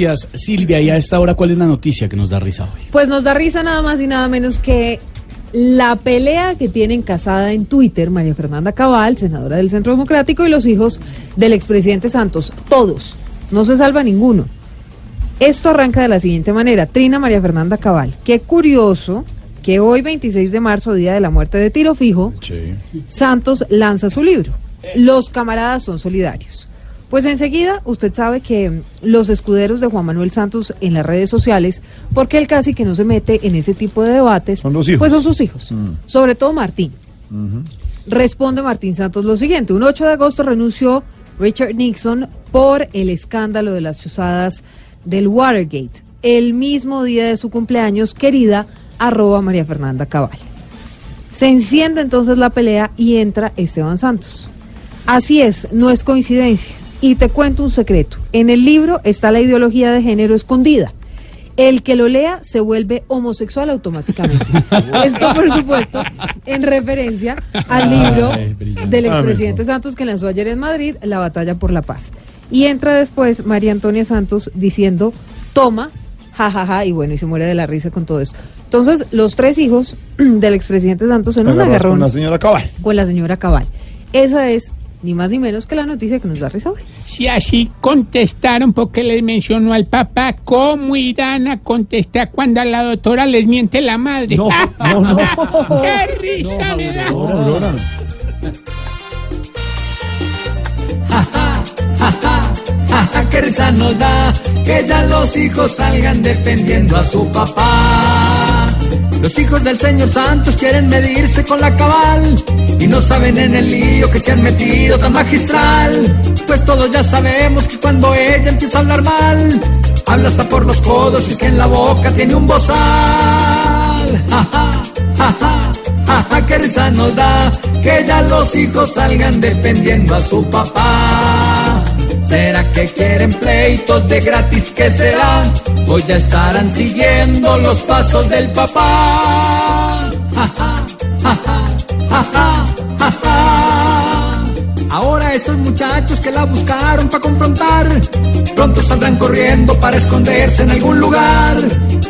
Gracias, Silvia. Y a esta hora, ¿cuál es la noticia que nos da risa hoy? Pues nos da risa nada más y nada menos que la pelea que tienen casada en Twitter María Fernanda Cabal, senadora del Centro Democrático, y los hijos del expresidente Santos. Todos. No se salva ninguno. Esto arranca de la siguiente manera. Trina María Fernanda Cabal. Qué curioso que hoy, 26 de marzo, día de la muerte de Tiro Fijo, Santos lanza su libro. Los camaradas son solidarios. Pues enseguida usted sabe que los escuderos de Juan Manuel Santos en las redes sociales, porque él casi que no se mete en ese tipo de debates, Son los hijos. pues son sus hijos, sobre todo Martín. Responde Martín Santos lo siguiente, un 8 de agosto renunció Richard Nixon por el escándalo de las chuzadas del Watergate. El mismo día de su cumpleaños, querida, arroba María Fernanda Cabal. Se enciende entonces la pelea y entra Esteban Santos. Así es, no es coincidencia. Y te cuento un secreto. En el libro está la ideología de género escondida. El que lo lea se vuelve homosexual automáticamente. Esto, por supuesto, en referencia al libro Ay, del expresidente Santos que lanzó ayer en Madrid, La batalla por la paz. Y entra después María Antonia Santos diciendo, toma, jajaja, y bueno, y se muere de la risa con todo esto. Entonces, los tres hijos del expresidente Santos en un agarrón con la señora Cabal. con la señora Cabal. Esa es ni más ni menos que la noticia que nos da risa hoy. Si así contestaron porque les mencionó al papá, ¿cómo irán a contestar cuando a la doctora les miente la madre? No, no, no. ¡Qué risa me da! Qué risa nos da que ya los hijos salgan defendiendo a su papá. Los hijos del señor Santos quieren medirse con la cabal y no saben en el lío que se han metido tan magistral. Pues todos ya sabemos que cuando ella empieza a hablar mal, habla hasta por los codos y es que en la boca tiene un bozal. Jaja, jaja, jaja, qué risa nos da que ya los hijos salgan defendiendo a su papá. ¿Será que quieren pleitos de gratis? ¿Qué será? O ya estarán siguiendo los pasos del papá. Ahora estos muchachos que la buscaron para confrontar, pronto saldrán corriendo para esconderse en algún lugar.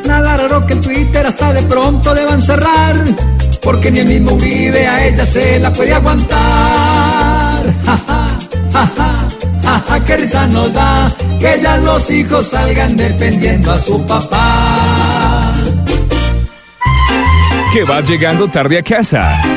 Nada raro que en Twitter hasta de pronto deban cerrar, porque ni el mismo Uribe a ella se la puede aguantar. Qué risa nos da que ya los hijos salgan defendiendo a su papá. que va llegando tarde a casa.